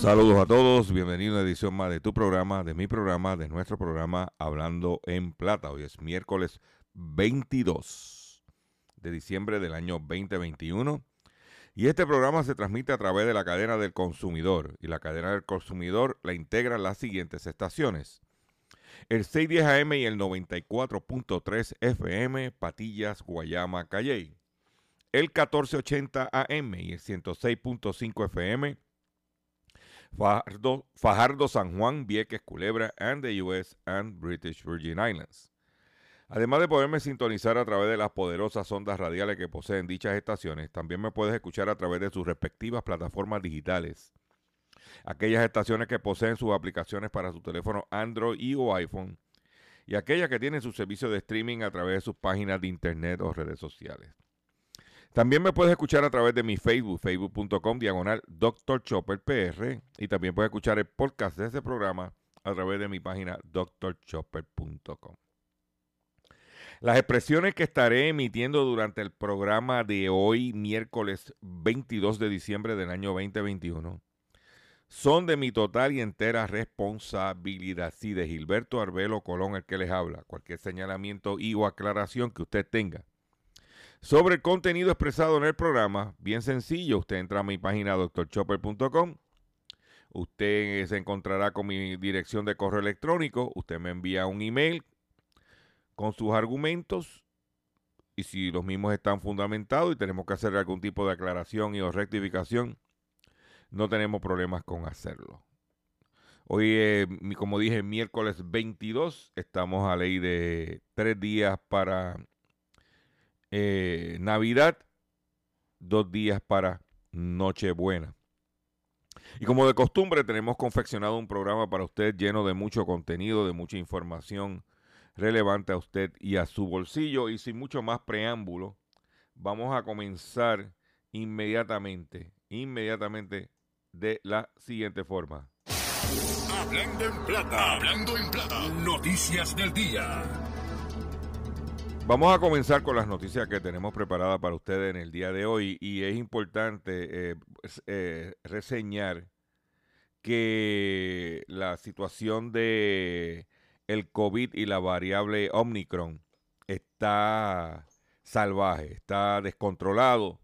Saludos a todos, bienvenido a una edición más de tu programa, de mi programa, de nuestro programa Hablando en Plata. Hoy es miércoles 22 de diciembre del año 2021 y este programa se transmite a través de la cadena del consumidor y la cadena del consumidor la integran las siguientes estaciones. El 610 AM y el 94.3 FM, Patillas, Guayama, Calley. El 1480 AM y el 106.5 FM, Fajardo, Fajardo, San Juan, Vieques, Culebra, and the U.S. and British Virgin Islands. Además de poderme sintonizar a través de las poderosas ondas radiales que poseen dichas estaciones, también me puedes escuchar a través de sus respectivas plataformas digitales. Aquellas estaciones que poseen sus aplicaciones para su teléfono Android y o iPhone y aquellas que tienen su servicio de streaming a través de sus páginas de internet o redes sociales. También me puedes escuchar a través de mi Facebook, facebook.com diagonal Dr. Chopper PR. Y también puedes escuchar el podcast de este programa a través de mi página drchopper.com. Las expresiones que estaré emitiendo durante el programa de hoy, miércoles 22 de diciembre del año 2021, son de mi total y entera responsabilidad. Sí, de Gilberto Arbelo Colón, el que les habla. Cualquier señalamiento y o aclaración que usted tenga sobre el contenido expresado en el programa, bien sencillo, usted entra a mi página doctorchopper.com, usted se encontrará con mi dirección de correo electrónico, usted me envía un email con sus argumentos y si los mismos están fundamentados y tenemos que hacer algún tipo de aclaración y o rectificación, no tenemos problemas con hacerlo. Hoy, como dije, miércoles 22, estamos a ley de tres días para eh, Navidad, dos días para Nochebuena. Y como de costumbre, tenemos confeccionado un programa para usted lleno de mucho contenido, de mucha información relevante a usted y a su bolsillo. Y sin mucho más preámbulo, vamos a comenzar inmediatamente, inmediatamente de la siguiente forma. Hablando en plata, hablando en plata, noticias del día. Vamos a comenzar con las noticias que tenemos preparadas para ustedes en el día de hoy y es importante eh, eh, reseñar que la situación de el COVID y la variable Omicron está salvaje, está descontrolado,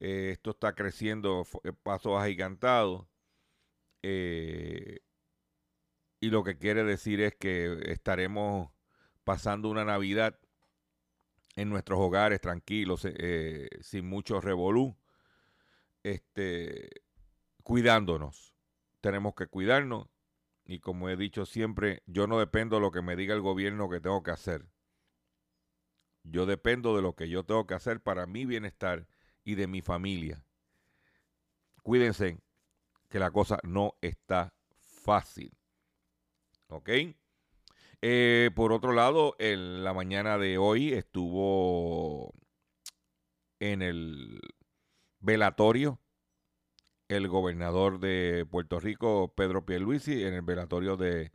eh, esto está creciendo pasos agigantados y lo que quiere decir es que estaremos pasando una Navidad en nuestros hogares tranquilos, eh, eh, sin mucho revolú, este, cuidándonos. Tenemos que cuidarnos y como he dicho siempre, yo no dependo de lo que me diga el gobierno que tengo que hacer. Yo dependo de lo que yo tengo que hacer para mi bienestar y de mi familia. cuídense que la cosa no está fácil. ¿Ok? Eh, por otro lado, en la mañana de hoy estuvo en el velatorio el gobernador de Puerto Rico, Pedro Pierluisi, en el velatorio de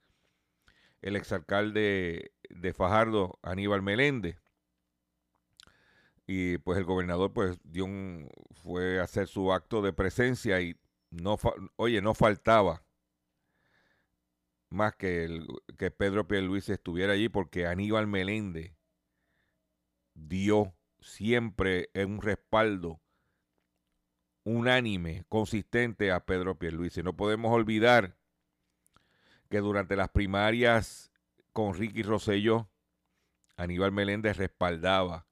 el exalcalde de Fajardo, Aníbal Meléndez. Y pues el gobernador pues dio fue a hacer su acto de presencia y no, oye, no faltaba más que, el, que Pedro Pierluisi estuviera allí porque Aníbal Meléndez dio siempre un respaldo unánime, consistente a Pedro Pierluisi. No podemos olvidar que durante las primarias con Ricky Rosselló, Aníbal Meléndez respaldaba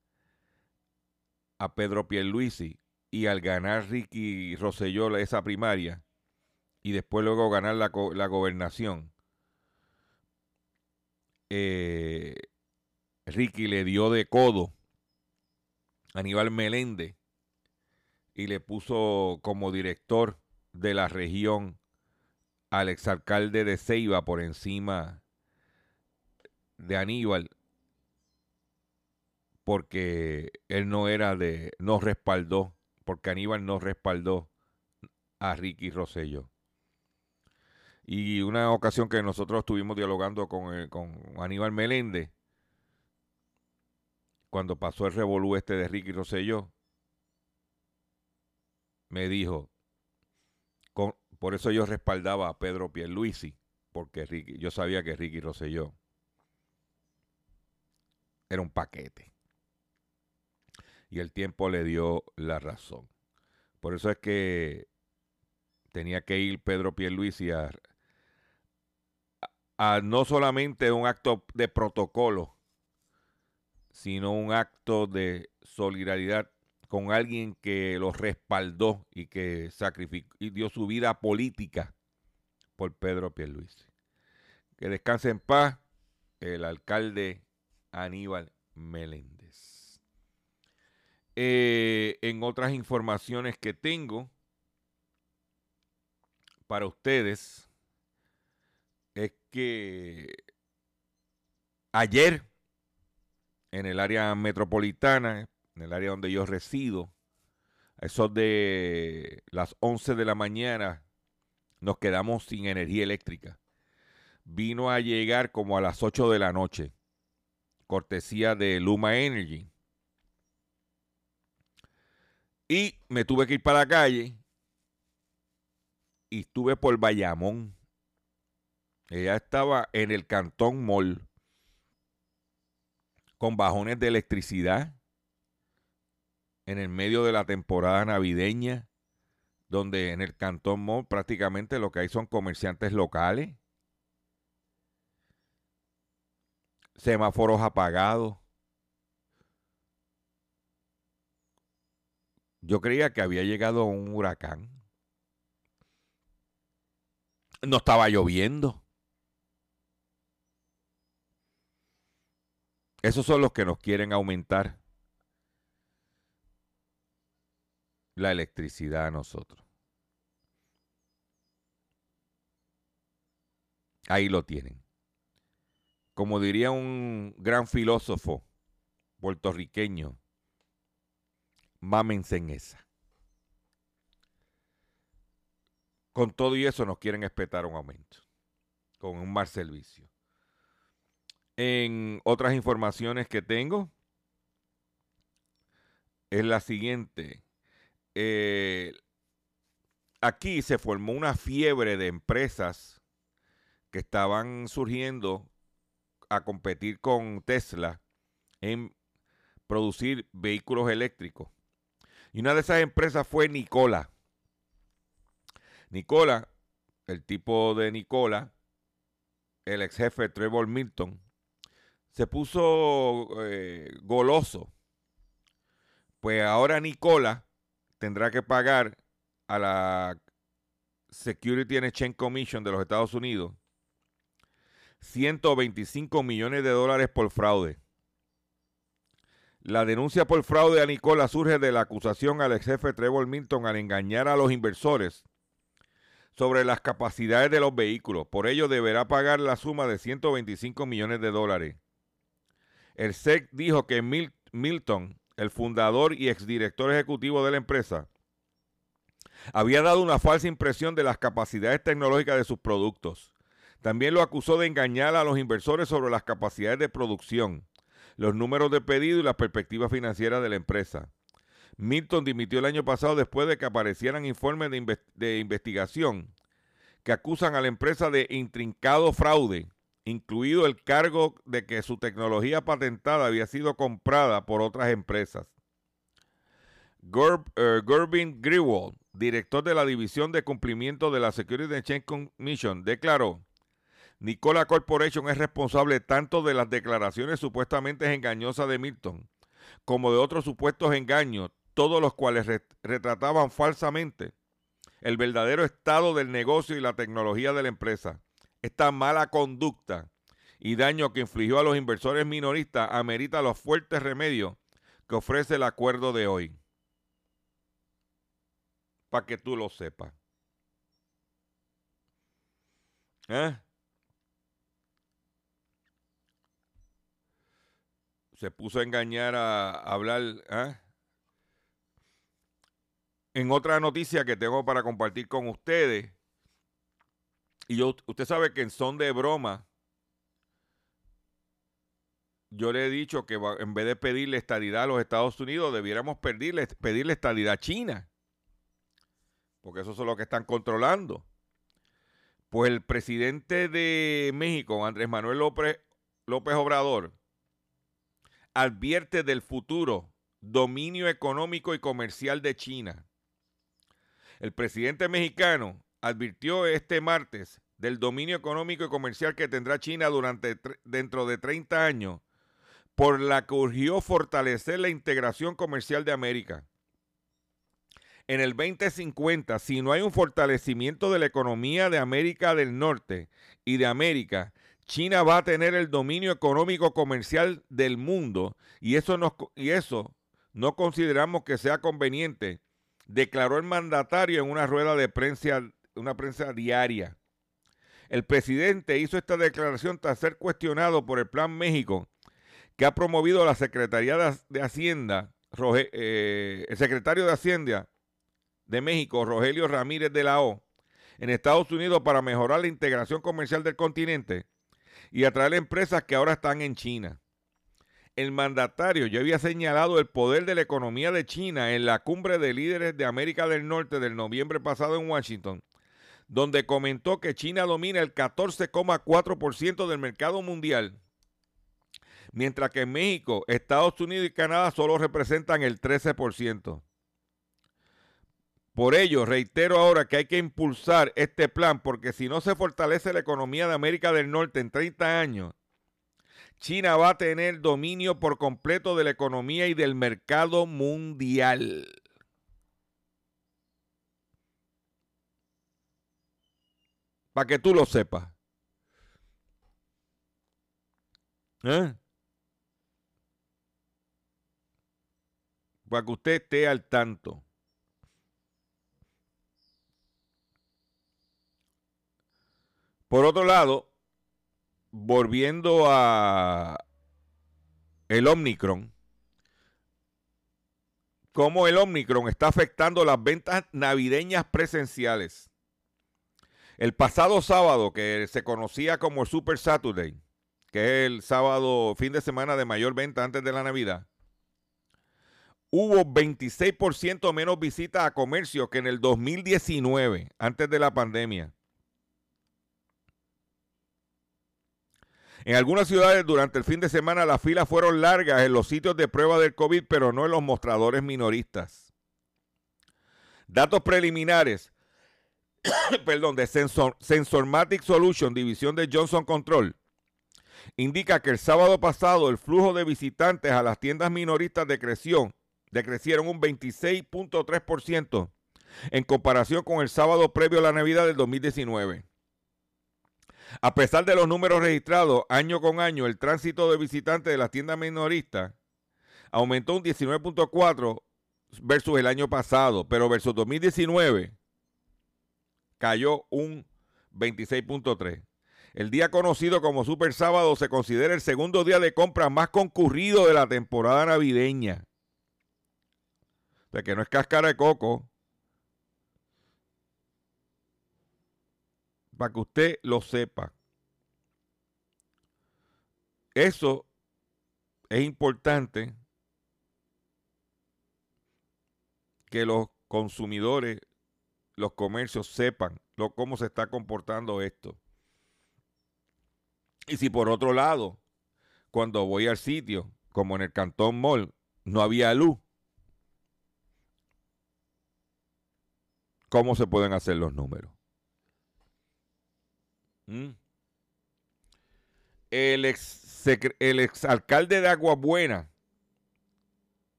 a Pedro Pierluisi y al ganar Ricky Rosselló esa primaria y después luego ganar la, la gobernación, eh, Ricky le dio de codo a Aníbal Meléndez y le puso como director de la región al exalcalde de Ceiba por encima de Aníbal porque él no era de, no respaldó, porque Aníbal no respaldó a Ricky Rosello. Y una ocasión que nosotros estuvimos dialogando con, con Aníbal Meléndez, cuando pasó el revolú este de Ricky Rosselló, me dijo, por eso yo respaldaba a Pedro Pierluisi, porque yo sabía que Ricky Rosselló era un paquete. Y el tiempo le dio la razón. Por eso es que tenía que ir Pedro Pierluisi a no solamente un acto de protocolo, sino un acto de solidaridad con alguien que lo respaldó y que sacrificó y dio su vida política por Pedro Pierluisi. Que descanse en paz el alcalde Aníbal Meléndez. Eh, en otras informaciones que tengo para ustedes es que ayer en el área metropolitana, en el área donde yo resido, a eso de las 11 de la mañana nos quedamos sin energía eléctrica. Vino a llegar como a las 8 de la noche, cortesía de Luma Energy. Y me tuve que ir para la calle y estuve por Bayamón. Ella estaba en el Cantón Mall con bajones de electricidad en el medio de la temporada navideña, donde en el Cantón Mall prácticamente lo que hay son comerciantes locales, semáforos apagados. Yo creía que había llegado un huracán. No estaba lloviendo. Esos son los que nos quieren aumentar la electricidad a nosotros. Ahí lo tienen. Como diría un gran filósofo puertorriqueño, mámense en esa. Con todo y eso nos quieren espetar un aumento, con un mal servicio. En otras informaciones que tengo, es la siguiente. Eh, aquí se formó una fiebre de empresas que estaban surgiendo a competir con Tesla en producir vehículos eléctricos. Y una de esas empresas fue Nicola. Nicola, el tipo de Nicola, el ex jefe Trevor Milton, se puso eh, goloso. Pues ahora Nicola tendrá que pagar a la Security and Exchange Commission de los Estados Unidos 125 millones de dólares por fraude. La denuncia por fraude a Nicola surge de la acusación al ex jefe Trevor Milton al engañar a los inversores sobre las capacidades de los vehículos. Por ello deberá pagar la suma de 125 millones de dólares. El SEC dijo que Milton, el fundador y exdirector ejecutivo de la empresa, había dado una falsa impresión de las capacidades tecnológicas de sus productos. También lo acusó de engañar a los inversores sobre las capacidades de producción, los números de pedido y las perspectivas financieras de la empresa. Milton dimitió el año pasado después de que aparecieran informes de, investigación que acusan a la empresa de intrincado fraude, incluido el cargo de que su tecnología patentada había sido comprada por otras empresas. Eh, Gervin Grewald, director de la División de Cumplimiento de la Security Exchange Commission, declaró, Nicola Corporation es responsable tanto de las declaraciones supuestamente engañosas de Milton como de otros supuestos engaños, todos los cuales retrataban falsamente el verdadero estado del negocio y la tecnología de la empresa. Esta mala conducta y daño que infligió a los inversores minoristas amerita los fuertes remedios que ofrece el acuerdo de hoy. Para que tú lo sepas. ¿Eh? Se puso a engañar a, hablar. ¿eh? En otra noticia que tengo para compartir con ustedes, y yo, usted sabe que en son de broma, yo le he dicho que en vez de pedirle estadidad a los Estados Unidos, debiéramos pedirle, pedirle estadidad a China, porque eso es lo que están controlando. Pues el presidente de México, Andrés Manuel López, López Obrador, advierte del futuro dominio económico y comercial de China. El presidente mexicano advirtió este martes del dominio económico y comercial que tendrá China durante dentro de 30 años, por la que urgió fortalecer la integración comercial de América. En el 2050, si no hay un fortalecimiento de la economía de América del Norte y de América, China va a tener el dominio económico comercial del mundo y eso, y eso no consideramos que sea conveniente declaró el mandatario en una rueda de prensa, una prensa diaria. El presidente hizo esta declaración tras ser cuestionado por el Plan México que ha promovido la Secretaría de Hacienda, eh, el secretario de Hacienda de México, Rogelio Ramírez de la O, en Estados Unidos para mejorar la integración comercial del continente y atraer empresas que ahora están en China el mandatario ya había señalado el poder de la economía de China en la cumbre de líderes de América del Norte del noviembre pasado en Washington, donde comentó que China domina el 14,4% del mercado mundial, mientras que México, Estados Unidos y Canadá solo representan el 13%. Por ello, reitero ahora que hay que impulsar este plan porque si no se fortalece la economía de América del Norte en 30 años, China va a tener dominio por completo de la economía y del mercado mundial. Para que tú lo sepas. ¿Eh? Para que usted esté al tanto. Por otro lado, volviendo a el Omicron, cómo el Omicron está afectando las ventas navideñas presenciales. El pasado sábado, que se conocía como Super Saturday, que es el sábado, fin de semana de mayor venta antes de la Navidad, hubo 26% menos visitas a comercio que en el 2019, antes de la pandemia. En algunas ciudades durante el fin de semana las filas fueron largas en los sitios de prueba del COVID, pero no en los mostradores minoristas. Datos preliminares, perdón, de Sensor, Sensormatic Solution, división de Johnson Control, indica que el sábado pasado el flujo de visitantes a las tiendas minoristas decreció, decrecieron un 26.3% en comparación con el sábado previo a la Navidad del 2019. A pesar de los números registrados año con año, el tránsito de visitantes de las tiendas minoristas aumentó un 19.4 versus el año pasado, pero versus 2019 cayó un 26.3. El día conocido como Super Sábado se considera el segundo día de compra más concurrido de la temporada navideña. O sea que no es cáscara de coco. Para que usted lo sepa. Eso es importante que los consumidores, los comercios sepan lo, cómo se está comportando esto. Y si por otro lado, cuando voy al sitio, como en el Cantón Mall, no había luz, ¿cómo se pueden hacer los números? ¿Mm? El, ex, el exalcalde de Aguabuena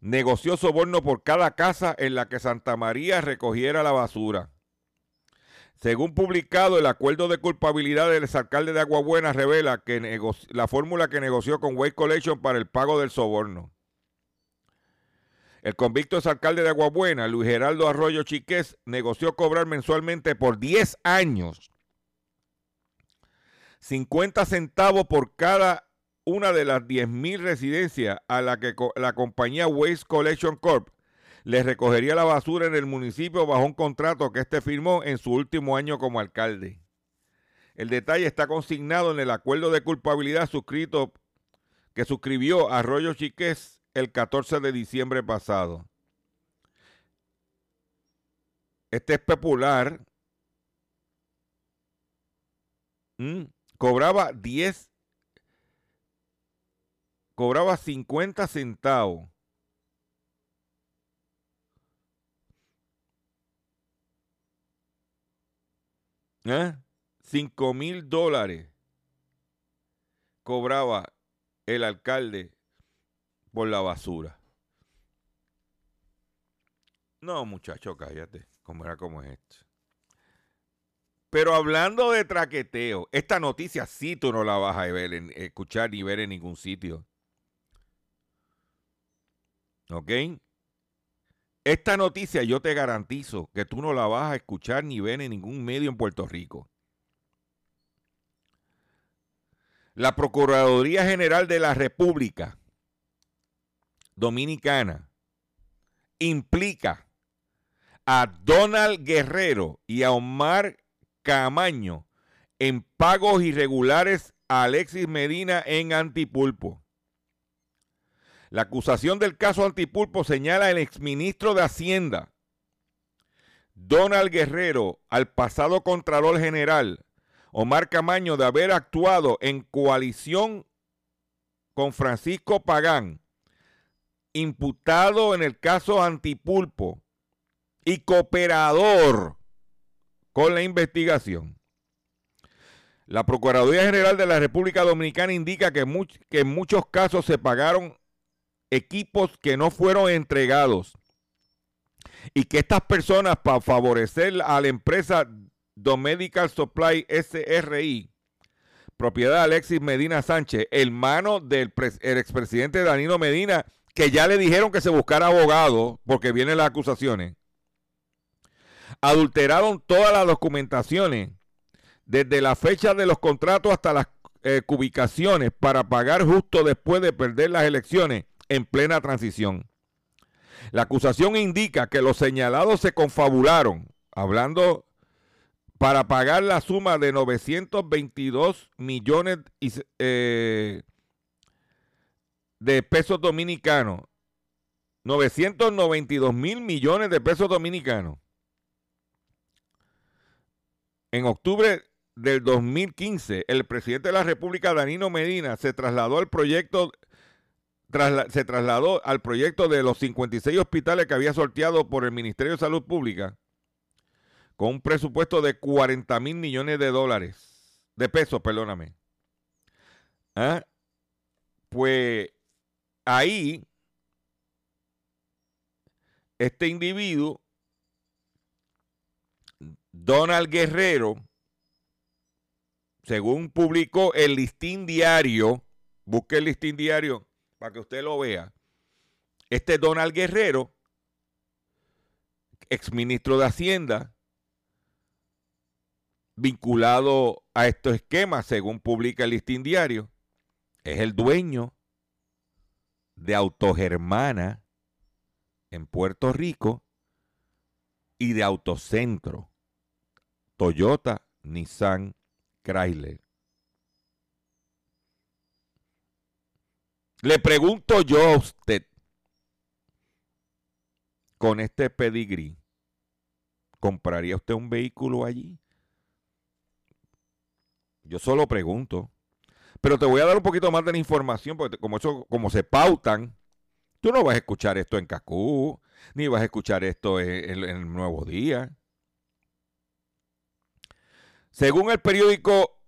negoció soborno por cada casa en la que Santa María recogiera la basura. Según publicado, el acuerdo de culpabilidad del exalcalde de Aguabuena revela que la fórmula que negoció con Waste Collection para el pago del soborno. El convicto exalcalde de Aguabuena, Luis Geraldo Arroyo Chiqués, negoció cobrar mensualmente por 10 años 50 centavos por cada una de las 10.000 residencias a la que la compañía Waste Collection Corp le recogería la basura en el municipio bajo un contrato que éste firmó en su último año como alcalde. El detalle está consignado en el acuerdo de culpabilidad suscrito que suscribió Arroyo Chiqués el 14 de diciembre pasado. Este es popular. Mm, cobraba 10 cobraba 50 centavos. ¿Eh? 5 mil dólares cobraba el alcalde por la basura. No, muchacho, cállate. ¿Cómo era como es esto? Pero hablando de traqueteo, esta noticia sí tú no la vas a escuchar ni ver en ningún sitio. ¿Ok? Esta noticia yo te garantizo que tú no la vas a escuchar ni ver en ningún medio en Puerto Rico. La Procuraduría General de la República Dominicana implica a Donald Guerrero y a Omar Camaño en pagos irregulares a Alexis Medina en Antipulpo. La acusación del caso Antipulpo señala al exministro de Hacienda, Donald Guerrero, al pasado Contralor General, Omar Camaño, de haber actuado en coalición con Francisco Pagán, imputado en el caso Antipulpo y cooperador con la investigación. La Procuraduría General de la República Dominicana indica que, que en muchos casos se pagaron equipos que no fueron entregados y que estas personas para favorecer a la empresa Domedical Supply SRI, propiedad de Alexis Medina Sánchez, hermano del expresidente Danilo Medina, que ya le dijeron que se buscara abogado porque vienen las acusaciones, adulteraron todas las documentaciones desde la fecha de los contratos hasta las eh, cubicaciones para pagar justo después de perder las elecciones en plena transición. La acusación indica que los señalados se confabularon, hablando para pagar la suma de 922 millones eh, de pesos dominicanos. 992 mil millones de pesos dominicanos. En octubre del 2015, el presidente de la República, Danilo Medina, se trasladó al proyecto se trasladó al proyecto de los 56 hospitales que había sorteado por el Ministerio de Salud Pública con un presupuesto de 40 mil millones de dólares, de pesos, perdóname. ¿Ah? Pues ahí, este individuo, Donald Guerrero, según publicó el listín diario, busque el listín diario para que usted lo vea. Este Donald Guerrero, exministro de Hacienda, vinculado a estos esquemas, según publica el listín diario, es el dueño de Autogermana en Puerto Rico y de Autocentro, Toyota, Nissan, Chrysler. Le pregunto yo a usted, con este pedigrí, ¿compraría usted un vehículo allí? Yo solo pregunto. Pero te voy a dar un poquito más de la información, porque como, eso, como se pautan, tú no vas a escuchar esto en Cacú, ni vas a escuchar esto en, en el Nuevo Día. Según el periódico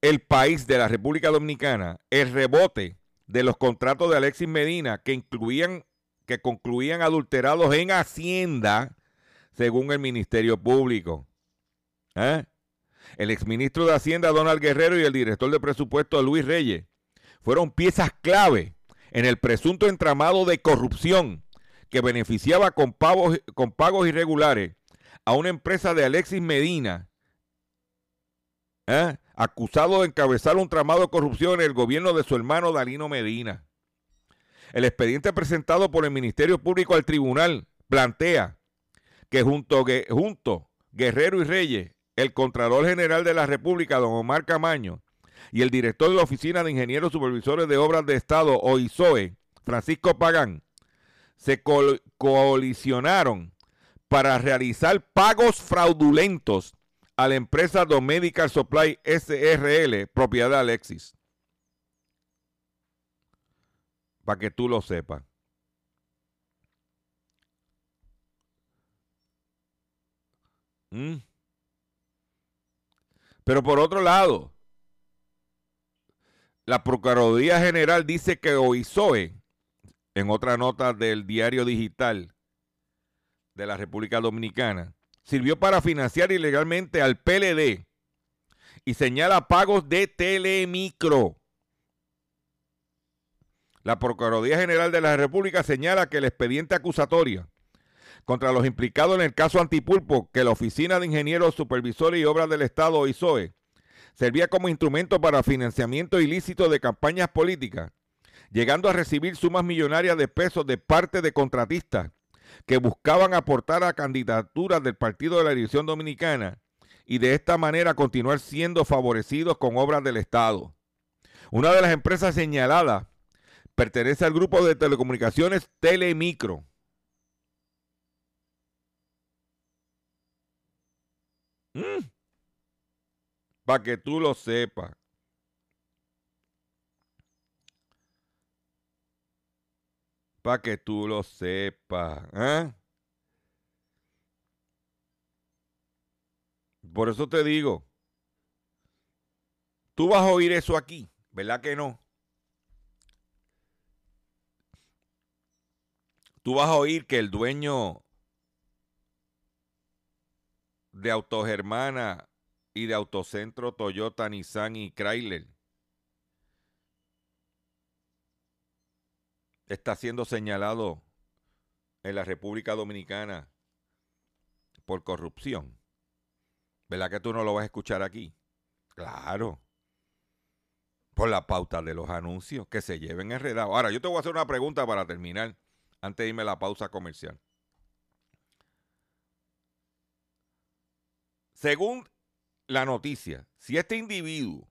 El País de la República Dominicana, el rebote de los contratos de Alexis Medina que incluían que concluían adulterados en Hacienda, según el Ministerio Público. ¿Eh? El exministro de Hacienda, Donald Guerrero, y el director de presupuesto, Luis Reyes, fueron piezas clave en el presunto entramado de corrupción que beneficiaba con, pagos, con pagos irregulares a una empresa de Alexis Medina, ¿eh? Acusado de encabezar un tramado de corrupción en el gobierno de su hermano Dalino Medina. El expediente presentado por el Ministerio Público al tribunal plantea que junto, junto Guerrero y Reyes, el Contralor General de la República, don Omar Camaño, y el director de la Oficina de Ingenieros Supervisores de Obras de Estado, OISOE, Francisco Pagán, se coalicionaron para realizar pagos fraudulentos a la empresa Domedical Supply SRL, propiedad de Alexis. Para que tú lo sepas. ¿Mm? Pero por otro lado, la Procuraduría General dice que OISOE, en otra nota del diario digital de la República Dominicana, sirvió para financiar ilegalmente al PLD y señala pagos de Telemicro. La Procuraduría General de la República señala que el expediente acusatorio contra los implicados en el caso Antipulpo, que la Oficina de Ingenieros Supervisores y Obras del Estado, ISOE, servía como instrumento para financiamiento ilícito de campañas políticas, llegando a recibir sumas millonarias de pesos de parte de contratistas que buscaban aportar a candidaturas del Partido de la División Dominicana y de esta manera continuar siendo favorecidos con obras del Estado. Una de las empresas señaladas pertenece al grupo de telecomunicaciones Telemicro. Mm. Para que tú lo sepas. Para que tú lo sepas. ¿eh? Por eso te digo, tú vas a oír eso aquí, ¿verdad que no? Tú vas a oír que el dueño de Autogermana y de Autocentro Toyota, Nissan y Chrysler está siendo señalado en la República Dominicana por corrupción. ¿Verdad que tú no lo vas a escuchar aquí? Claro. Por la pauta de los anuncios que se lleven enredados. Ahora, yo te voy a hacer una pregunta para terminar, antes de irme a la pausa comercial. Según la noticia, si este individuo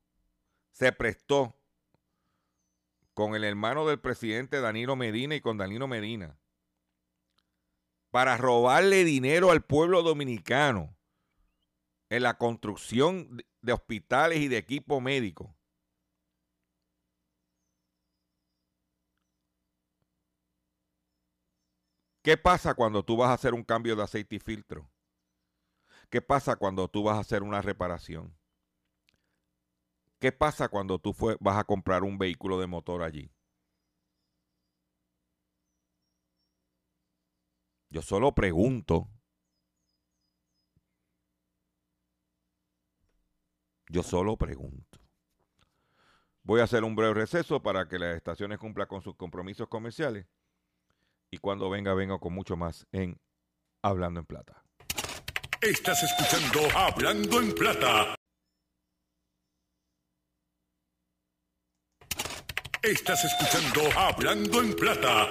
se prestó con el hermano del presidente Danilo Medina y con Danilo Medina para robarle dinero al pueblo dominicano en la construcción de hospitales y de equipo médico. ¿Qué pasa cuando tú vas a hacer un cambio de aceite y filtro? ¿Qué pasa cuando tú vas a hacer una reparación? ¿Qué pasa cuando tú vas a comprar un vehículo de motor allí? Yo solo pregunto. Yo solo pregunto. Voy a hacer un breve receso para que las estaciones cumplan con sus compromisos comerciales. Y cuando venga, vengo con mucho más en Hablando en Plata. Estás escuchando Hablando en Plata. Estás escuchando Hablando en Plata.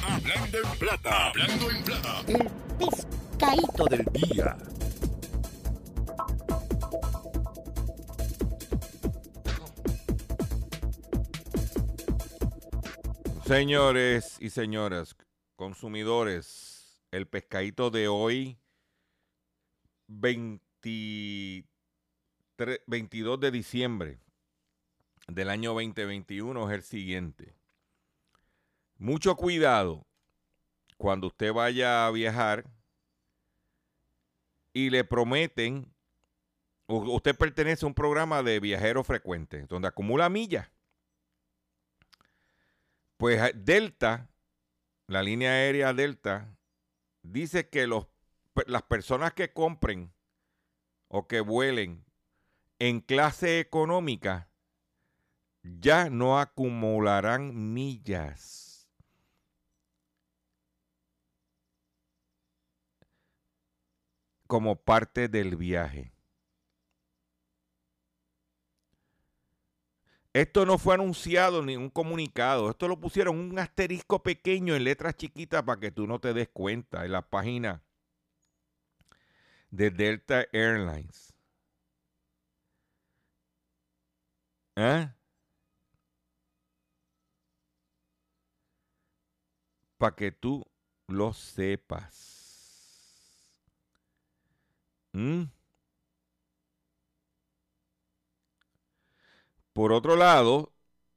Hablando en Plata. Hablando en Plata. El pescadito del día. Señores y señoras, consumidores, el pescadito de hoy, 23 22 de diciembre del año 2021, es el siguiente. Mucho cuidado cuando usted vaya a viajar y le prometen, usted pertenece a un programa de viajeros frecuentes, donde acumula millas. Pues a- Delta, la línea aérea Delta, dice que los, las personas que compren o que vuelen en clase económica ya no acumularán millas. como parte del viaje. Esto no fue anunciado ni un comunicado. Esto lo pusieron un asterisco pequeño en letras chiquitas para que tú no te des cuenta en la página de Delta Airlines. ¿Eh? Para que tú lo sepas. ¿Mm? Por otro lado,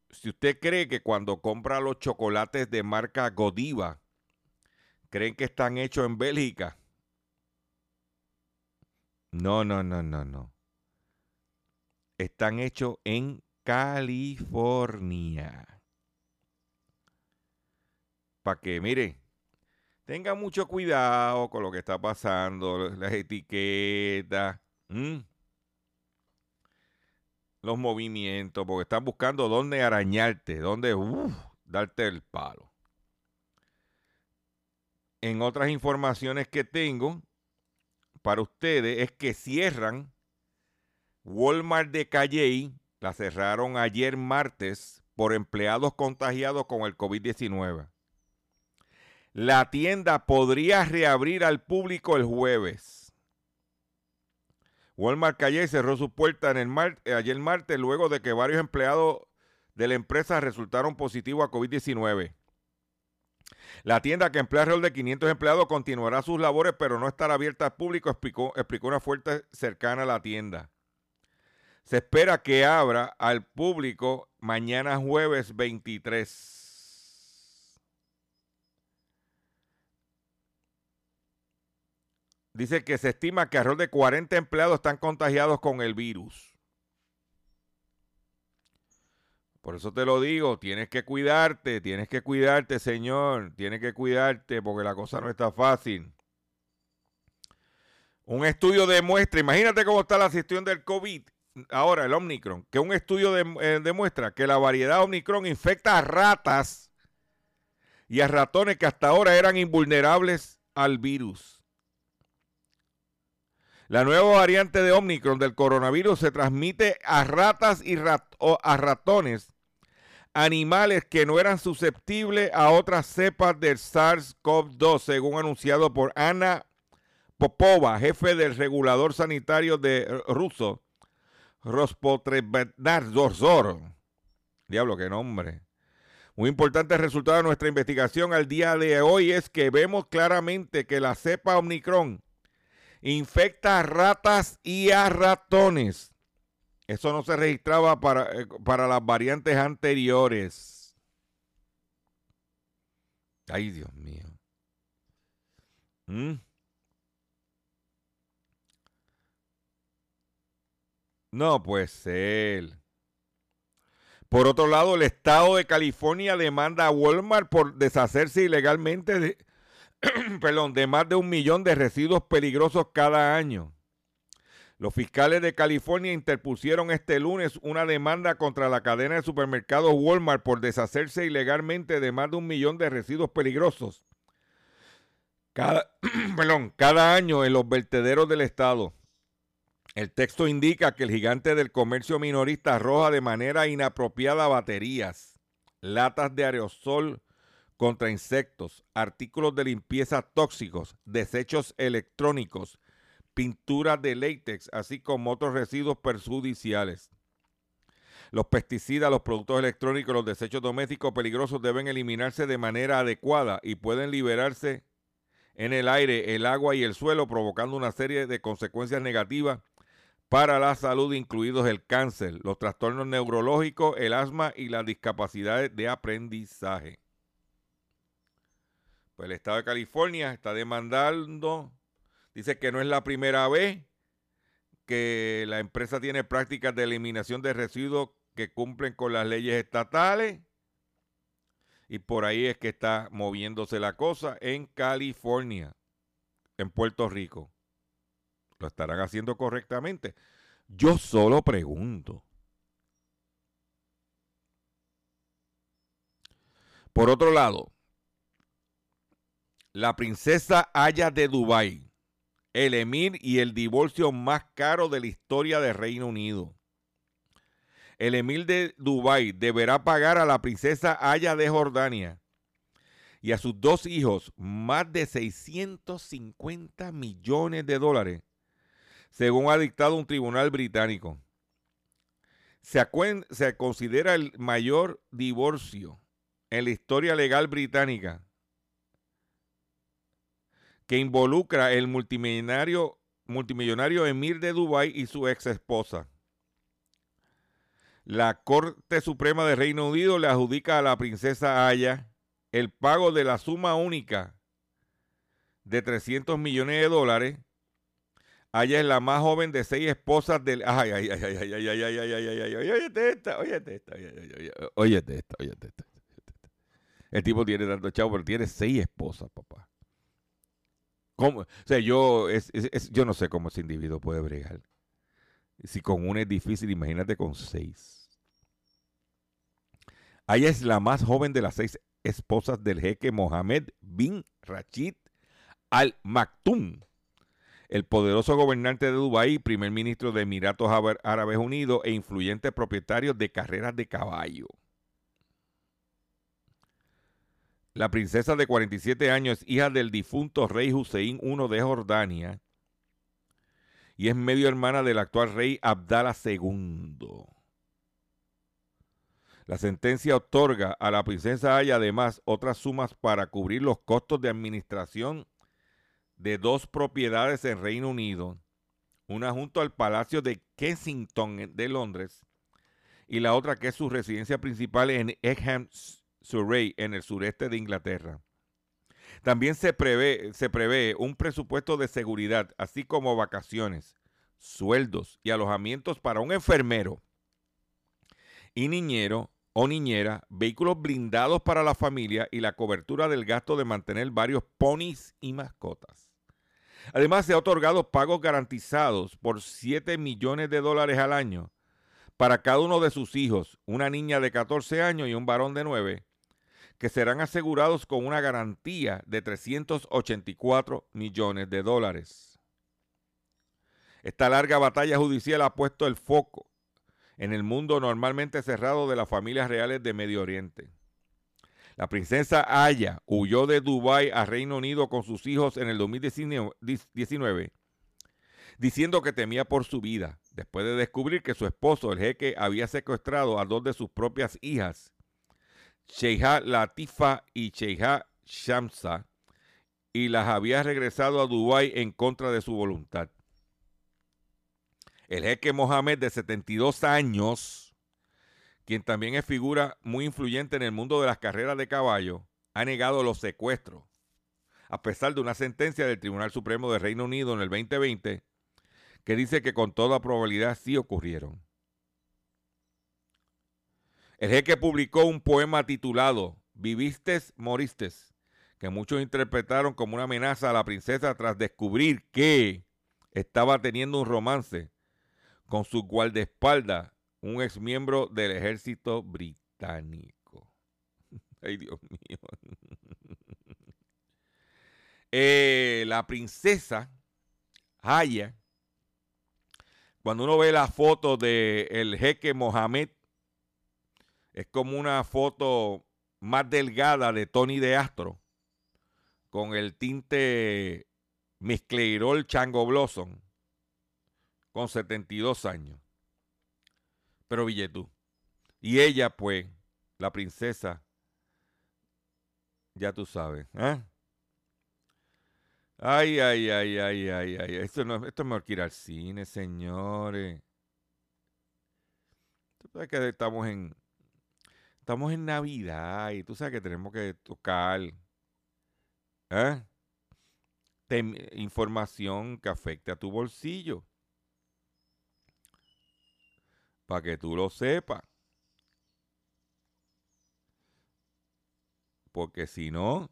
si usted cree que cuando compra los chocolates de marca Godiva, creen que están hechos en Bélgica. No, no, no, no, no. Están hechos en California. Para que, mire, tenga mucho cuidado con lo que está pasando, las etiquetas. los movimientos, porque están buscando dónde arañarte, dónde darte el palo. En otras informaciones que tengo para ustedes es que cierran Walmart de Calley, la cerraron ayer martes por empleados contagiados con el COVID-19. La tienda podría reabrir al público el jueves. Walmart Calle cerró su puerta el ayer martes luego de que varios empleados de la empresa resultaron positivos a COVID-19. La tienda que emplea alrededor de 500 empleados continuará sus labores, pero no estará abierta al público, explicó, explicó una fuente cercana a la tienda. Se espera que abra al público mañana jueves 23. Dice que se estima que alrededor de 40 empleados están contagiados con el virus. Por eso te lo digo, tienes que cuidarte, tienes que cuidarte, señor, tienes que cuidarte porque la cosa no está fácil. Un estudio demuestra, imagínate cómo está la gestión del COVID, ahora el Omicron, que un estudio eh, demuestra que la variedad Omicron infecta a ratas y a ratones que hasta ahora eran invulnerables al virus. La nueva variante de Omicron del coronavirus se transmite a ratas y o a ratones, animales que no eran susceptibles a otras cepas del SARS-CoV-2, según anunciado por Ana Popova, jefe del regulador sanitario de eh, ruso, Rospotrebnadzor. Diablo, qué nombre. Un importante resultado de nuestra investigación al día de hoy es que vemos claramente que la cepa Omicron infecta a ratas y a ratones. Eso no se registraba para, eh, para las variantes anteriores. Ay, Dios mío. ¿Mm? No puede ser. Por otro lado, el estado de California demanda a Walmart por deshacerse ilegalmente de, perdón, de más de un millón de residuos peligrosos cada año. Los fiscales de California interpusieron este lunes una demanda contra la cadena de supermercados Walmart por deshacerse ilegalmente de más de un millón de residuos peligrosos cada, cada año en los vertederos del estado. El texto indica que el gigante del comercio minorista arroja de manera inapropiada baterías, latas de aerosol contra insectos, artículos de limpieza tóxicos, desechos electrónicos, pinturas de látex, así como otros residuos perjudiciales. Los pesticidas, los productos electrónicos, los desechos domésticos peligrosos deben eliminarse de manera adecuada y pueden liberarse en el aire, el agua y el suelo, provocando una serie de consecuencias negativas para la salud, incluidos el cáncer, los trastornos neurológicos, el asma y las discapacidades de aprendizaje. Pues el Estado de California está demandando Dice que no es la primera vez que la empresa tiene prácticas de eliminación de residuos que cumplen con las leyes estatales. Y por ahí es que está moviéndose la cosa en California, en Puerto Rico. ¿Lo estarán haciendo correctamente? Yo solo pregunto. Por otro lado, la princesa Aya de Dubái el emir y el divorcio más caro de la historia del Reino Unido. El emir de Dubái deberá pagar a la princesa Aya de Jordania y a sus dos hijos más de 650 millones de dólares, según ha dictado un tribunal británico. Se, se considera el mayor divorcio en la historia legal británica que involucra el multimillonario, multimillonario emir de Dubái y su ex esposa. La Corte Suprema de Reino Unido le adjudica a la princesa Aya el pago de la suma única de 300 millones de dólares. Aya es la más joven de seis esposas del. Ay, ay, ay, ay, ay, ay, ay, ay, ay, ay, ay, ay, óyete esta, óyete esta, óyete esta, óyete esta. El tipo tiene tanto chavo, pero tiene seis esposas, papá. ¿Cómo? O sea, yo, es, yo no sé cómo ese individuo puede bregar. Si con una es difícil, imagínate con seis. Ella es la más joven de las seis esposas del jeque Mohammed bin Rashid Al Maktoum, el poderoso gobernante de Dubái, primer ministro de Emiratos Árabes Unidos e influyente propietario de carreras de caballo. La princesa de 47 años es hija del difunto rey Hussein I de Jordania y es medio hermana del actual rey Abdallah II. La sentencia otorga a la princesa Aya además otras sumas para cubrir los costos de administración de dos propiedades en Reino Unido, una junto al Palacio de Kensington de Londres y la otra que es su residencia principal en Egham Surrey, en el sureste de Inglaterra. También se prevé, un presupuesto de seguridad, así como vacaciones, sueldos y alojamientos para un enfermero y niñero o niñera, vehículos blindados para la familia y la cobertura del gasto de mantener varios ponis y mascotas. Además, se ha otorgado pagos garantizados por 7 millones de dólares al año para cada uno de sus hijos, una niña de 14 años y un varón de 9, que serán asegurados con una garantía de 384 millones de dólares. Esta larga batalla judicial ha puesto el foco en el mundo normalmente cerrado de las familias reales de Medio Oriente. La princesa Aya huyó de Dubái a Reino Unido con sus hijos en el 2019, diciendo que temía por su vida, después de descubrir que su esposo, el jeque, había secuestrado a dos de sus propias hijas Sheikha Latifa y Sheikha Shamsa y las había regresado a Dubái en contra de su voluntad. El jeque Mohamed de 72 años, quien también es figura muy influyente en el mundo de las carreras de caballo, ha negado los secuestros, a pesar de una sentencia del Tribunal Supremo de Reino Unido en el 2020 que dice que con toda probabilidad sí ocurrieron. El jeque publicó un poema titulado Vivistes, moristes, que muchos interpretaron como una amenaza a la princesa tras descubrir que estaba teniendo un romance con su guardaespaldas, un exmiembro del ejército británico. Ay, Dios mío. Eh, la princesa Haya, cuando uno ve la foto del el jeque Mohamed, es como una foto más delgada de Tony de Astro, con el tinte Miscleirol Chango Blossom, con 72 años. Pero Villetú. Y ella, pues, la princesa, ya tú sabes, ¿eh? Ay, ay, ay, ay, ay, ay. Esto, no, esto es mejor que ir al cine, señores. Que estamos en, estamos en Navidad y tú sabes que tenemos que tocar ¿eh? información que afecte a tu bolsillo. Para que tú lo sepas. Porque si no,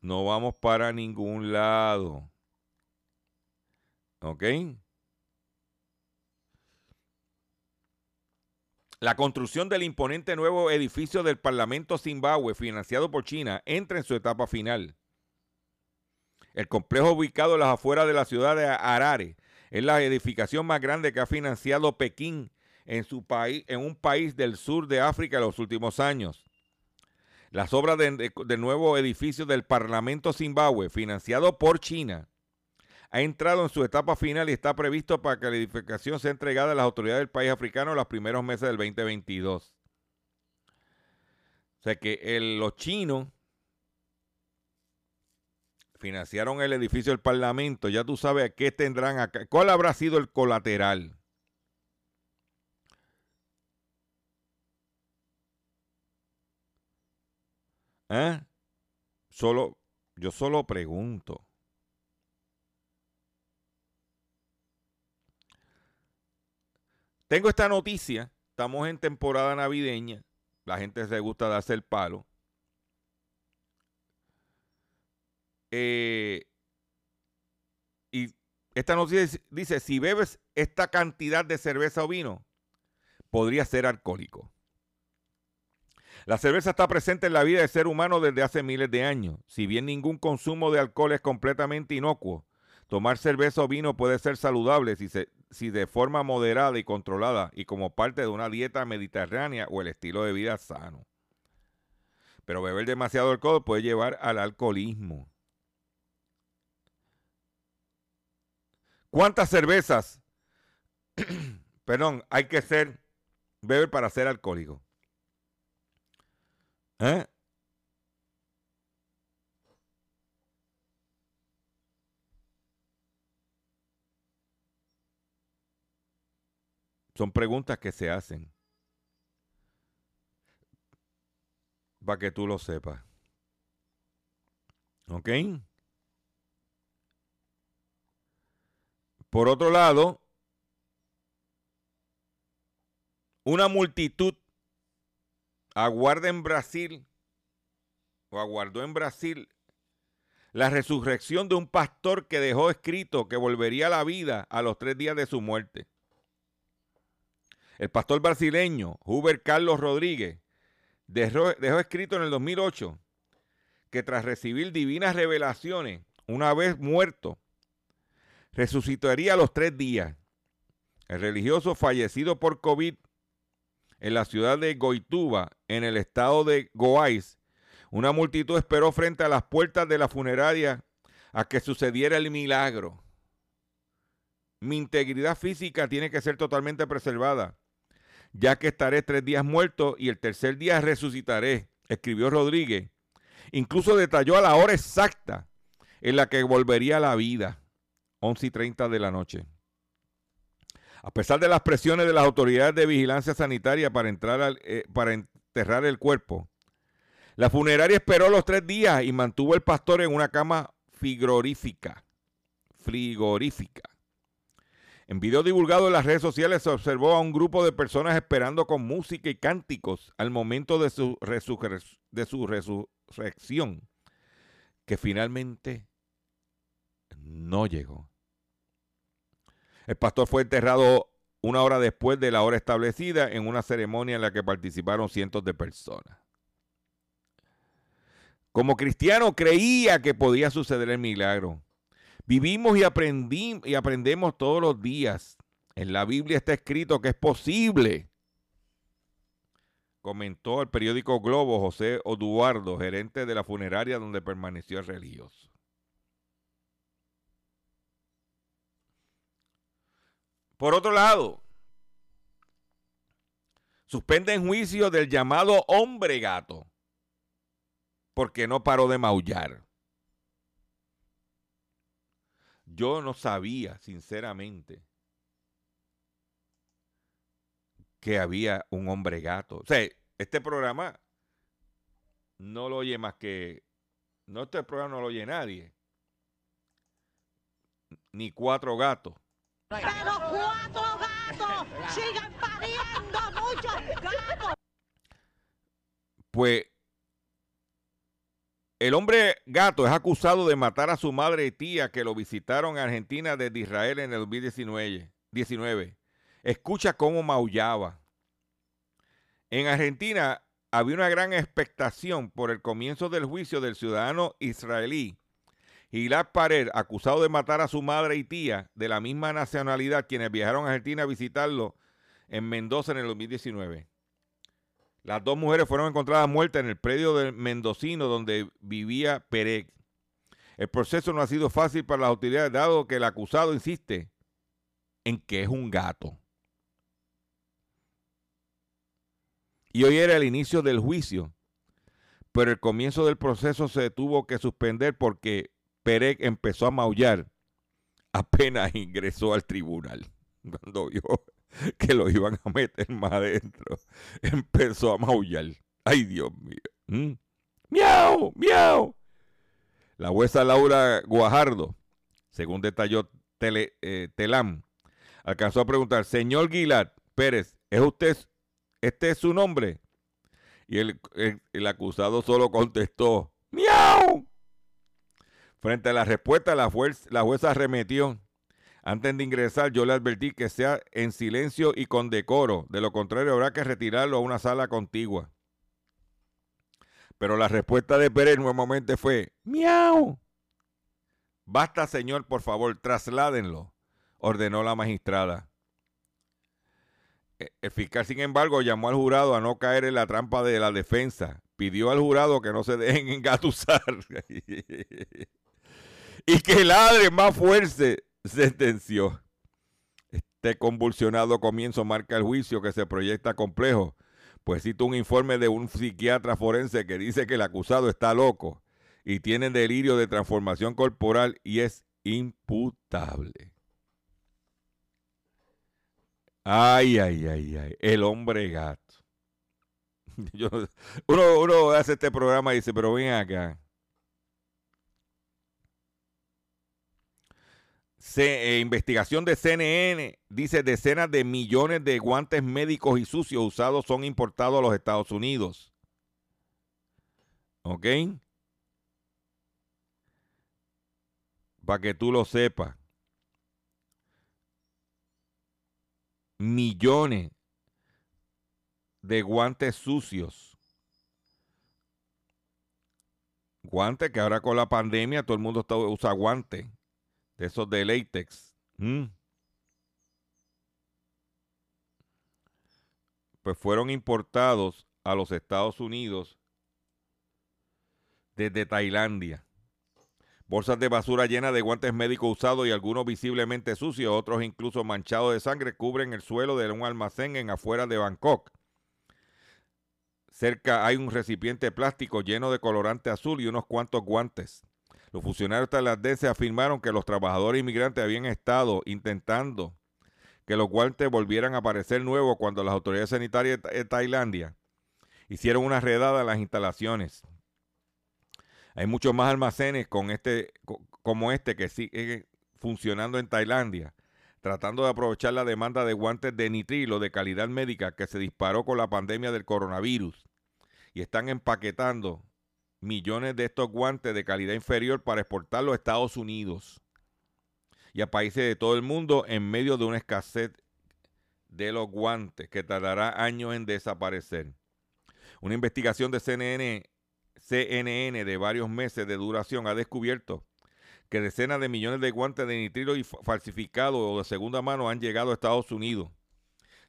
no vamos para ningún lado. ¿Ok? La construcción del imponente nuevo edificio del Parlamento Zimbabue, financiado por China, entra en su etapa final. El complejo ubicado en las afueras de la ciudad de Harare es la edificación más grande que ha financiado Pekín en, su país, en un país del sur de África en los últimos años. Las obras del nuevo edificio del Parlamento Zimbabue, financiado por China, ha entrado en su etapa final y está previsto para que la edificación sea entregada a las autoridades del país africano en los primeros meses del 2022. O sea que los chinos financiaron el edificio del Parlamento, ya tú sabes a qué tendrán acá. ¿Cuál habrá sido el colateral? ¿Eh? Solo, yo solo pregunto. Tengo esta noticia. Estamos en temporada navideña. La gente se gusta darse el palo. Eh, y esta noticia dice, si bebes esta cantidad de cerveza o vino, podría ser alcohólico. La cerveza está presente en la vida del ser humano desde hace miles de años. Si bien ningún consumo de alcohol es completamente inocuo, tomar cerveza o vino puede ser saludable si, si de forma moderada y controlada y como parte de una dieta mediterránea o el estilo de vida sano. Pero beber demasiado alcohol puede llevar al alcoholismo. ¿Cuántas cervezas, perdón, hay que ser beber para ser alcohólico? ¿Eh? Son preguntas que se hacen. Para que tú lo sepas. ¿Ok? Por otro lado, una multitud aguarda en Brasil o aguardó en Brasil la resurrección de un pastor que dejó escrito que volvería a la vida a los tres días de su muerte. El pastor brasileño Huber Carlos Rodríguez dejó, escrito en el 2008 que tras recibir divinas revelaciones, una vez muerto, resucitaría a los tres días. El religioso fallecido por COVID en la ciudad de Goituba, en el estado de Goiás, una multitud esperó frente a las puertas de la funeraria a que sucediera el milagro. Mi integridad física tiene que ser totalmente preservada, ya que estaré tres días muerto y el tercer día resucitaré, escribió Rodríguez. Incluso detalló a la hora exacta en la que volvería a la vida, 11 y 30 de la noche. A pesar de las presiones de las autoridades de vigilancia sanitaria para, entrar eh, para enterrar el cuerpo, la funeraria esperó los tres días y mantuvo al pastor en una cama frigorífica. Frigorífica. En video divulgado en las redes sociales se observó a un grupo de personas esperando con música y cánticos al momento de su, resurrección, que finalmente no llegó. El pastor fue enterrado una hora después de la hora establecida en una ceremonia en la que participaron cientos de personas. Como cristiano creía que podía suceder el milagro. Vivimos y, aprendí, y aprendemos todos los días. En la Biblia está escrito que es posible. Comentó el periódico Globo José Oduardo, gerente de la funeraria donde permaneció el religioso. Por otro lado, suspenden juicio del llamado hombre gato porque no paró de maullar. Yo no sabía, sinceramente, que había un hombre gato. O sea, este programa no lo oye más que. No, este programa no lo oye nadie. Ni cuatro gatos. Pero cuatro gatos siguen pariendo muchos gatos. Pues el hombre gato es acusado de matar a su madre y tía que lo visitaron en Argentina desde Israel en el 2019. 19. Escucha cómo maullaba. En Argentina había una gran expectación por el comienzo del juicio del ciudadano israelí Gilad Pared, acusado de matar a su madre y tía de la misma nacionalidad, quienes viajaron a Argentina a visitarlo en Mendoza en el 2019. Las dos mujeres fueron encontradas muertas en el predio del Mendocino donde vivía Pérez. El proceso no ha sido fácil para las autoridades, dado que el acusado insiste en que es un gato. Y hoy era el inicio del juicio, pero el comienzo del proceso se tuvo que suspender porque Pérez empezó a maullar apenas ingresó al tribunal. Cuando vio que lo iban a meter más adentro, empezó a maullar. Ay, Dios mío. ¿Mm? ¡Miau! ¡Miau! La jueza Laura Guajardo, según detalló eh, Telam, alcanzó a preguntar, señor Guilat Pérez, ¿es usted, este es su nombre? Y el, el acusado solo contestó, ¡Miau! Frente a la respuesta, la, la jueza arremetió. Antes de ingresar, yo le advertí que sea en silencio y con decoro. De lo contrario, habrá que retirarlo a una sala contigua. Pero la respuesta de Pérez nuevamente fue, ¡miau! Basta, señor, por favor, trasládenlo, ordenó la magistrada. E, el fiscal, sin embargo, llamó al jurado a no caer en la trampa de la defensa. Pidió al jurado que no se dejen engatusar. y que ladre más fuerte, sentenció. Este convulsionado comienzo marca el juicio que se proyecta complejo, pues cita un informe de un psiquiatra forense que dice que el acusado está loco y tiene delirio de transformación corporal y es imputable. Ay, ay, ay, ay, el hombre gato. uno, uno hace este programa y dice, pero ven acá. Eh, investigación de CNN dice decenas de millones de guantes médicos y sucios usados son importados a los Estados Unidos. ¿Ok? Para que tú lo sepas. Millones de guantes sucios. Guantes que ahora con la pandemia todo el mundo está, usa guantes de esos de latex. Mm. Pues fueron importados a los Estados Unidos desde Tailandia. Bolsas de basura llenas de guantes médicos usados y algunos visiblemente sucios, otros incluso manchados de sangre, cubren el suelo de un almacén en afuera de Bangkok. Cerca hay un recipiente plástico lleno de colorante azul y unos cuantos guantes. Los funcionarios tailandeses afirmaron que los trabajadores inmigrantes habían estado intentando que los guantes volvieran a aparecer nuevos cuando las autoridades sanitarias de Tailandia hicieron una redada en las instalaciones. Hay muchos más almacenes con este, como este que sigue funcionando en Tailandia, tratando de aprovechar la demanda de guantes de nitrilo de calidad médica que se disparó con la pandemia del coronavirus y están empaquetando millones de estos guantes de calidad inferior para exportarlos a Estados Unidos y a países de todo el mundo en medio de una escasez de los guantes que tardará años en desaparecer. Una investigación de CNN, de varios meses de duración ha descubierto que decenas de millones de guantes de nitrilo falsificados o de segunda mano han llegado a Estados Unidos.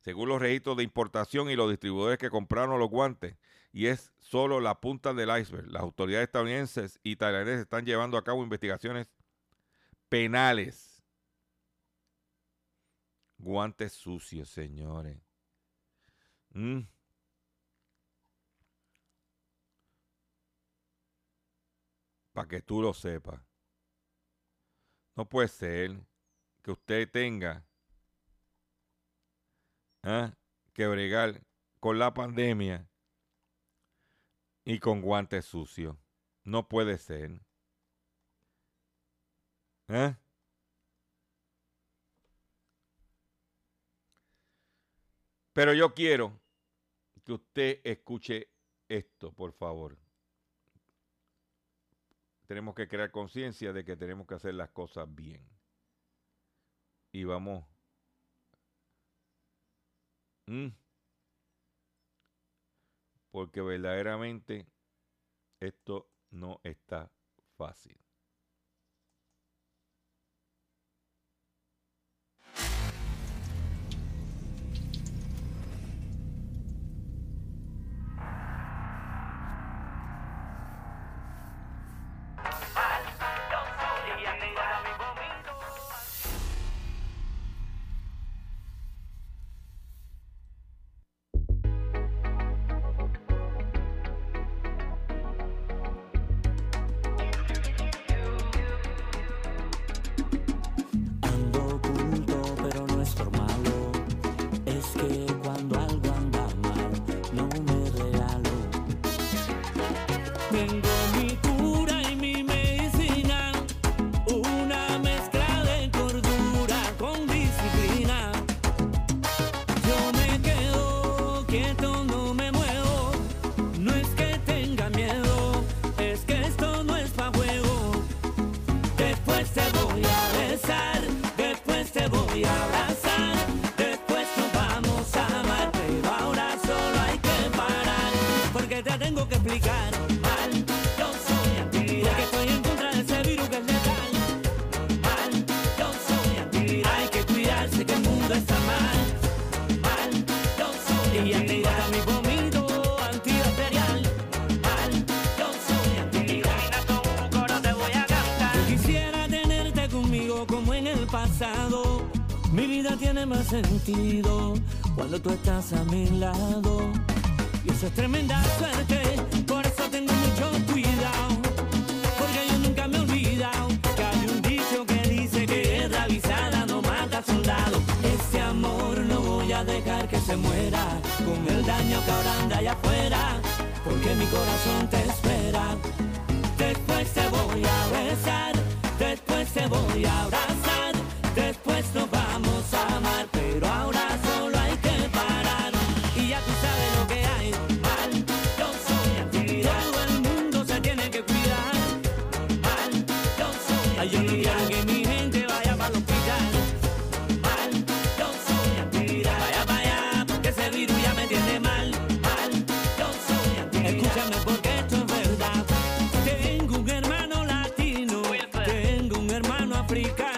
Según los registros de importación y los distribuidores que compraron los guantes, y es solo la punta del iceberg. Las autoridades estadounidenses y tailandesas están llevando a cabo investigaciones penales. Guantes sucios, señores. Mm. Para que tú lo sepas. No puede ser que usted tenga ¿ah? que bregar con la pandemia y con guantes sucios. No puede ser. ¿Eh? Pero yo quiero que usted escuche esto, por favor. Tenemos que crear conciencia de que tenemos que hacer las cosas bien. Y vamos. ¿Mm? Porque verdaderamente esto no está fácil. Sentido cuando tú estás a mi lado. Y eso es tremenda suerte, un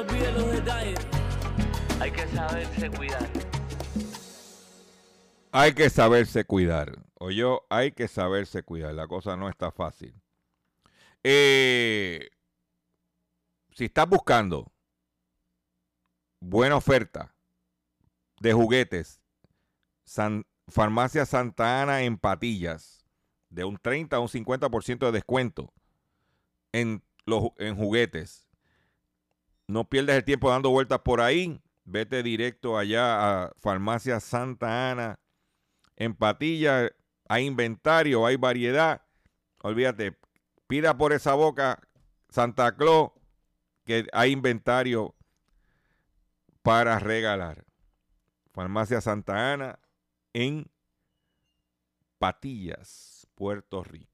olvide los detalles. Hay que saberse cuidar. Hay que saberse cuidar. O yo, hay que saberse cuidar. La cosa no está fácil. Eh, si estás buscando buena oferta de juguetes, San- Farmacia Santa Ana en patillas, de un 30 a un 50% de descuento en, los, en juguetes. No pierdes el tiempo dando vueltas por ahí. Vete directo allá a Farmacia Santa Ana en patillas. Hay inventario, hay variedad. Olvídate, pida por esa boca Santa Claus que hay inventario para regalar. Farmacia Santa Ana en Patillas, Puerto Rico.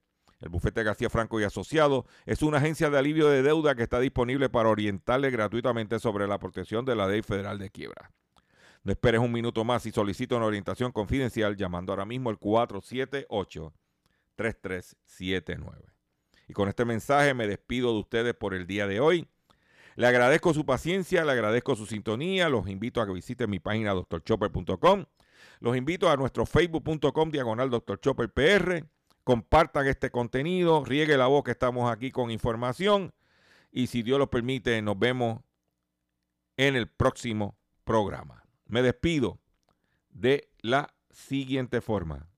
El bufete García Franco y Asociado es una agencia de alivio de deuda que está disponible para orientarle gratuitamente sobre la protección de la Ley Federal de Quiebra. No esperes un minuto más y solicita una orientación confidencial llamando ahora mismo al 478-3379. Y con este mensaje me despido de ustedes por el día de hoy. Le agradezco su paciencia, le agradezco su sintonía. Los invito a que visiten mi página drchopper.com. Los invito a nuestro facebook.com diagonal drchopperpr. Compartan este contenido, riegue la voz que estamos aquí con información. Y si Dios lo permite, nos vemos en el próximo programa. Me despido de la siguiente forma.